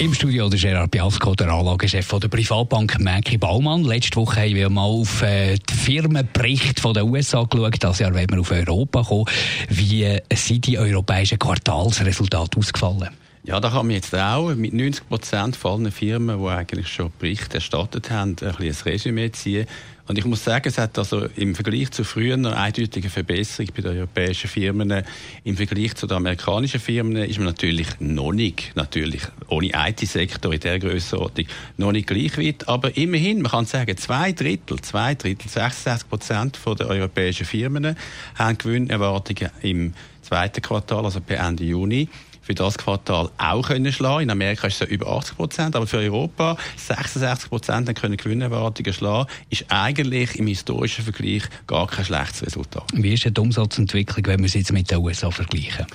im Studio der Gerard Biasco, der Anlagechef der Privatbank Mäki Baumann. Letzte Woche haben wir mal auf äh, die Firmenbericht von den USA geschaut. Das Jahr wollen wir auf Europa kommen. Wie sind die europäischen Quartalsresultate ausgefallen? Ja, da kann man jetzt auch mit 90 Prozent allen Firmen, die eigentlich schon Berichte erstattet haben, ein, ein Resümee ziehen. Und ich muss sagen, es hat also im Vergleich zu früher eine eindeutige Verbesserung bei den europäischen Firmen. Im Vergleich zu den amerikanischen Firmen ist man natürlich noch nicht, natürlich ohne IT-Sektor in der Grössenordnung, noch nicht gleich weit. Aber immerhin, man kann sagen, zwei Drittel, zwei Drittel, 66 Prozent der europäischen Firmen haben Gewinnerwartungen im zweiten Quartal, also per Ende Juni für das Quartal auch können schlagen. In Amerika ist es über 80 Prozent, aber für Europa 66 Prozent können Gewinnerwartungen schlagen, ist eigentlich im historischen Vergleich gar kein schlechtes Resultat. Wie ist die Umsatzentwicklung, wenn wir es jetzt mit den USA vergleichen?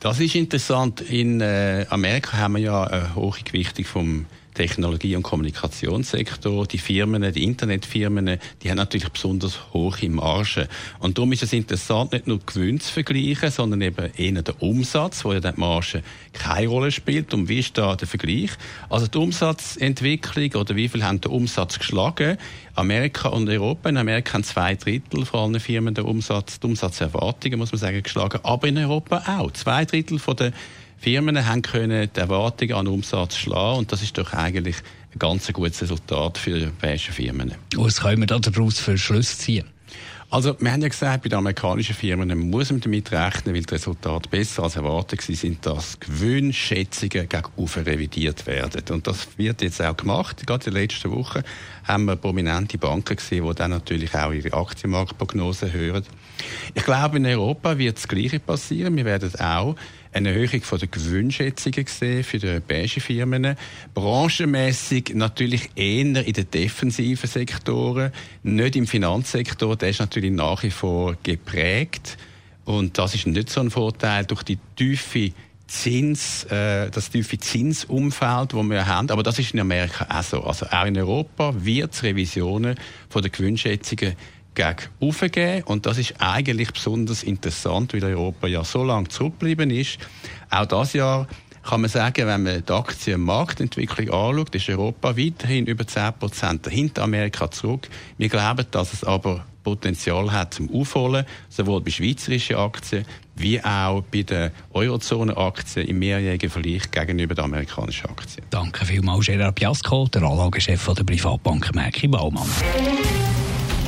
Das ist interessant. In äh, Amerika haben wir ja eine hohe Gewichtung vom Technologie- und Kommunikationssektor, die Firmen, die Internetfirmen, die haben natürlich besonders hohe Margen. Und darum ist es interessant, nicht nur Gewinn zu vergleichen, sondern eben eher der Umsatz, wo ja die Marge keine Rolle spielt. Und wie ist da der Vergleich? Also die Umsatzentwicklung oder wie viel haben der Umsatz geschlagen? Amerika und Europa. In Amerika haben zwei Drittel von allen Firmen der Umsatz, die Umsatzerwartungen, muss man sagen, geschlagen. Aber in Europa auch. Zwei Drittel von der Firmen haben können die Erwartungen an Umsatz schlagen und das ist doch eigentlich ein ganz gutes Resultat für die europäischen Firmen. Was können wir daraus für Schluss ziehen? Also, wir haben ja gesagt, bei den amerikanischen Firmen muss man damit rechnen, weil die Resultate besser als erwartet sind, dass Gewinnschätzungen gegenüber revidiert werden. Und das wird jetzt auch gemacht. Gerade in den letzten Wochen haben wir prominente Banken gesehen, die dann natürlich auch ihre Aktienmarktprognosen hören. Ich glaube, in Europa wird das Gleiche passieren. Wir werden auch eine Erhöhung von der Gewinnschätzungen gesehen für die europäischen Firmen. Branchenmässig natürlich eher in den defensiven Sektoren, nicht im Finanzsektor. Der ist natürlich nach wie vor geprägt. Und das ist nicht so ein Vorteil durch die tiefe Zins, äh, das tiefe Zinsumfeld, das wir haben. Aber das ist in Amerika auch so. Also auch in Europa wird es Revisionen von der Gewinnschätzungen gegen aufgeben. Und das ist eigentlich besonders interessant, weil Europa ja so lange zurückgeblieben ist. Auch das Jahr kann man sagen, wenn man die Aktienmarktentwicklung anschaut, ist Europa weiterhin über 10 Prozent hinter Amerika zurück. Wir glauben, dass es aber Potenzial hat zum Aufholen, sowohl bei schweizerischen Aktien wie auch bei den Eurozone-Aktien im mehrjährigen Vergleich gegenüber den amerikanischen Aktien. Danke vielmals, Gerard Piasco, der Anlagechef der Privatbank Merki Baumann.